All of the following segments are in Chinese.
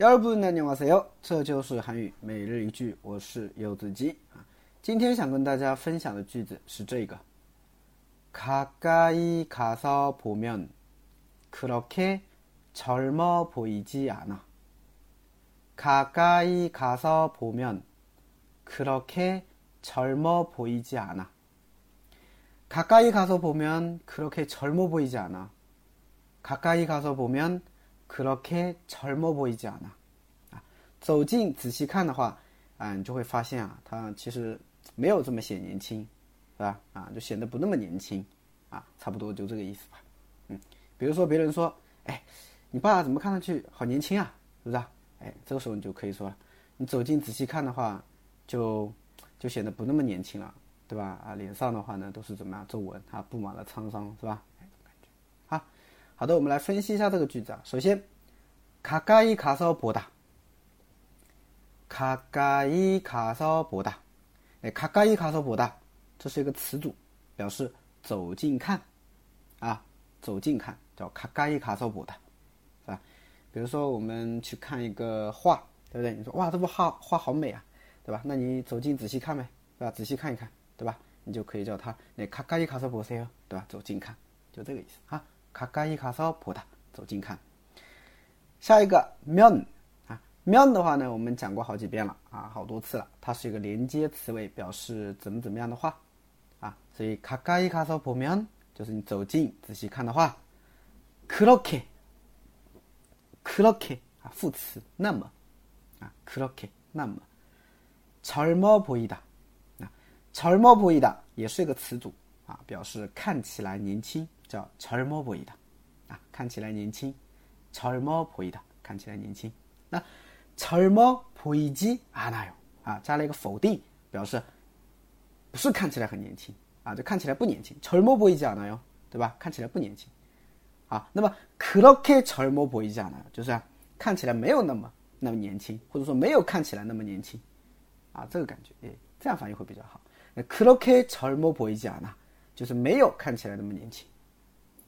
여러분 안녕하세요. 这就是韩语每日一句我是柚子鸡今天想跟大家分享的句子是这个 가까이 가서 보면 그렇게 젊어 보이지 않아. 가까이 가서 보면 그렇게 젊어 보이지 않아. 가까이 가서 보면 그렇게 젊어 보이지 않아. 가까이 가서 보면 그렇게 젊어 보이지 않아. 走近仔细看的话，啊，就会发现啊，他其实没有这么显年轻，啊，差不多就这个意思吧。嗯，比如说别人说，哎，你爸爸怎么看上去好年轻啊，是不是？哎，这个时候你就可以说，你走近仔细看的话，就就显得不那么年轻了，对吧？啊，脸上的话呢都是怎么样皱纹，它布满了沧桑，是吧？ 好的，我们来分析一下这个句子啊。首先，卡嘎伊卡骚博大，卡嘎伊卡骚博大，哎，卡嘎伊卡骚博大，这是一个词组，表示走近看，啊，走近看叫卡嘎伊卡骚博大，是吧？比如说我们去看一个画，对不对？你说哇，这幅画画好美啊，对吧？那你走近仔细看呗，对吧？仔细看一看，对吧？你就可以叫它那卡嘎伊卡骚博塞哦，对吧？走近看，就这个意思啊。가까이 가서 보다， 走近看。下一个면啊，면的话呢，我们讲过好几遍了啊，好多次了。它是一个连接词尾，表示怎么怎么样的话啊。所以가까이가서보면就是你走近仔细看的话。그렇 게， 그렇게啊，副词那么啊，그렇게那么젊어보이다啊，젊어보이다也是一个词组啊，表示看起来年轻， 叫젊어보이다啊，看起来年轻，젊어보이다看起来年轻。那젊어보이지않아요啊，加了一个否定，表示不是看起来很年轻啊，就看起来不年轻。젊어보이지않아요对吧？看起来不年轻啊。那么그렇게젊어보이지않아요就是看起来没有那么那么年轻，或者说没有看起来那么年轻啊，这个感觉，哎，这样翻译会比较好。那그렇게젊어보이지않아就是没有看起来那么年轻，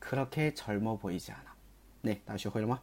그렇게 젊어 보이지 않아. 네, 다시 회로마.